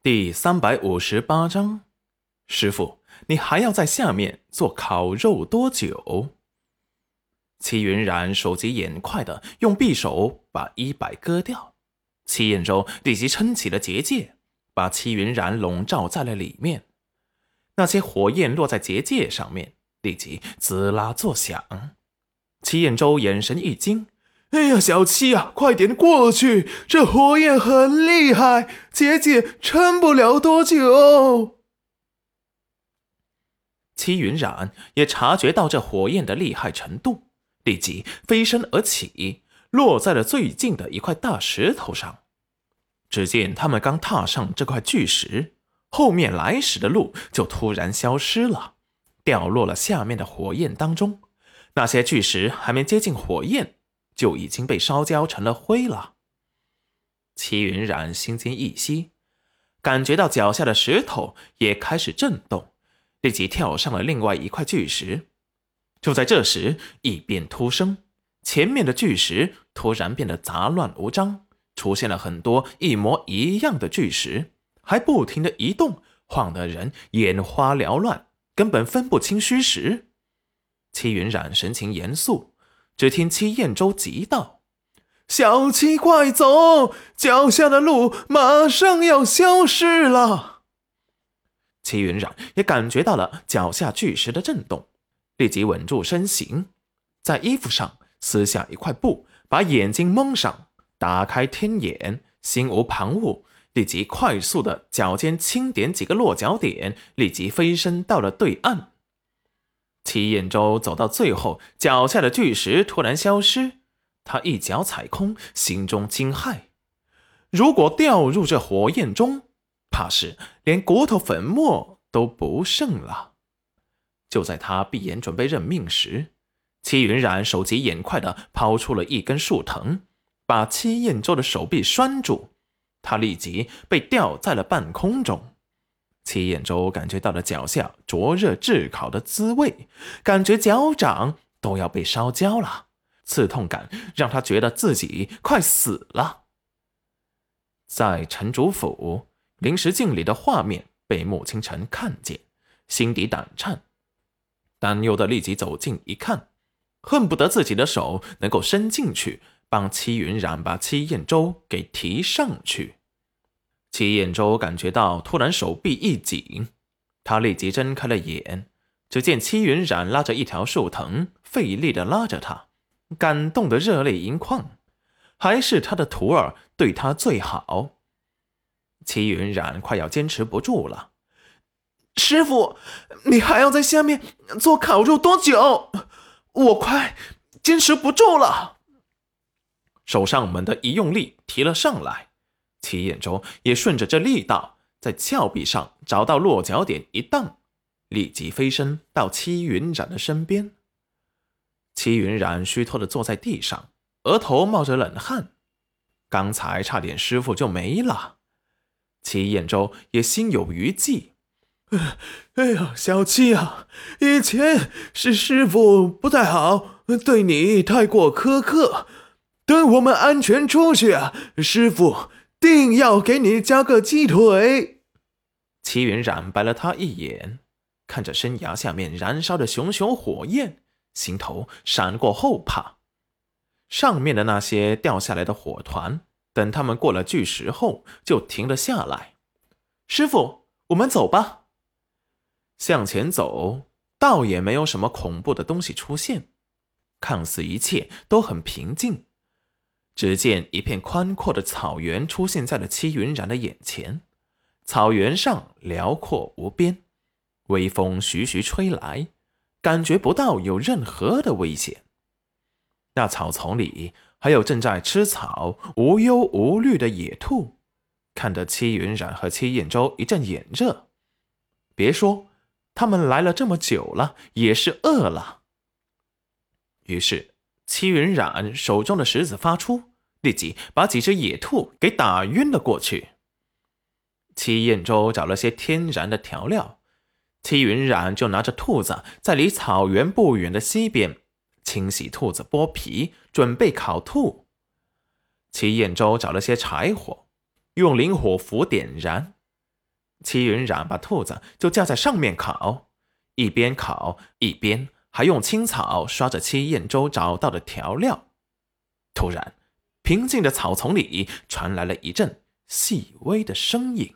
第三百五十八章，师傅，你还要在下面做烤肉多久？齐云染手疾眼快的用匕首把衣摆割掉，齐彦周立即撑起了结界，把齐云染笼罩在了里面。那些火焰落在结界上面，立即滋啦作响。齐彦周眼神一惊。哎呀，小七啊，快点过去！这火焰很厉害，姐姐撑不了多久。戚云染也察觉到这火焰的厉害程度，立即飞身而起，落在了最近的一块大石头上。只见他们刚踏上这块巨石，后面来时的路就突然消失了，掉落了下面的火焰当中。那些巨石还没接近火焰。就已经被烧焦成了灰了。齐云染心间一息，感觉到脚下的石头也开始震动，立即跳上了另外一块巨石。就在这时，异变突生，前面的巨石突然变得杂乱无章，出现了很多一模一样的巨石，还不停的移动，晃得人眼花缭乱，根本分不清虚实。齐云染神情严肃。只听戚彦州急道：“小七，快走！脚下的路马上要消失了。”戚云染也感觉到了脚下巨石的震动，立即稳住身形，在衣服上撕下一块布，把眼睛蒙上，打开天眼，心无旁骛，立即快速的脚尖轻点几个落脚点，立即飞身到了对岸。齐彦周走到最后，脚下的巨石突然消失，他一脚踩空，心中惊骇：如果掉入这火焰中，怕是连骨头粉末都不剩了。就在他闭眼准备认命时，戚云染手疾眼快的抛出了一根树藤，把戚彦州的手臂拴住，他立即被吊在了半空中。戚彦周感觉到了脚下灼热炙烤的滋味，感觉脚掌都要被烧焦了，刺痛感让他觉得自己快死了。在城主府临时镜里的画面被穆清晨看见，心底胆颤，担忧的立即走近一看，恨不得自己的手能够伸进去，帮戚云染把戚彦周给提上去。齐彦周感觉到突然手臂一紧，他立即睁开了眼，只见戚云染拉着一条树藤，费力的拉着他，感动的热泪盈眶。还是他的徒儿对他最好。齐云染快要坚持不住了，师傅，你还要在下面做烤肉多久？我快坚持不住了。手上猛地一用力，提了上来。齐彦周也顺着这力道，在峭壁上找到落脚点一荡，立即飞身到戚云染的身边。戚云染虚脱的坐在地上，额头冒着冷汗，刚才差点师傅就没了。齐彦周也心有余悸，哎呀，小七啊，以前是师傅不太好，对你太过苛刻。等我们安全出去啊，师傅。定要给你加个鸡腿！齐云染白了他一眼，看着山崖下面燃烧的熊熊火焰，心头闪过后怕。上面的那些掉下来的火团，等他们过了巨石后，就停了下来。师傅，我们走吧。向前走，倒也没有什么恐怖的东西出现，看似一切都很平静。只见一片宽阔的草原出现在了戚云染的眼前，草原上辽阔无边，微风徐徐吹来，感觉不到有任何的危险。那草丛里还有正在吃草、无忧无虑的野兔，看得戚云染和戚彦周一阵眼热。别说，他们来了这么久了，也是饿了。于是。戚云染手中的石子发出，立即把几只野兔给打晕了过去。七燕州找了些天然的调料，七云染就拿着兔子在离草原不远的西边清洗兔子剥皮，准备烤兔。七燕州找了些柴火，用灵火符点燃，七云染把兔子就架在上面烤，一边烤一边还用青草刷着七燕州找到的调料，突然。平静的草丛里传来了一阵细微的声音。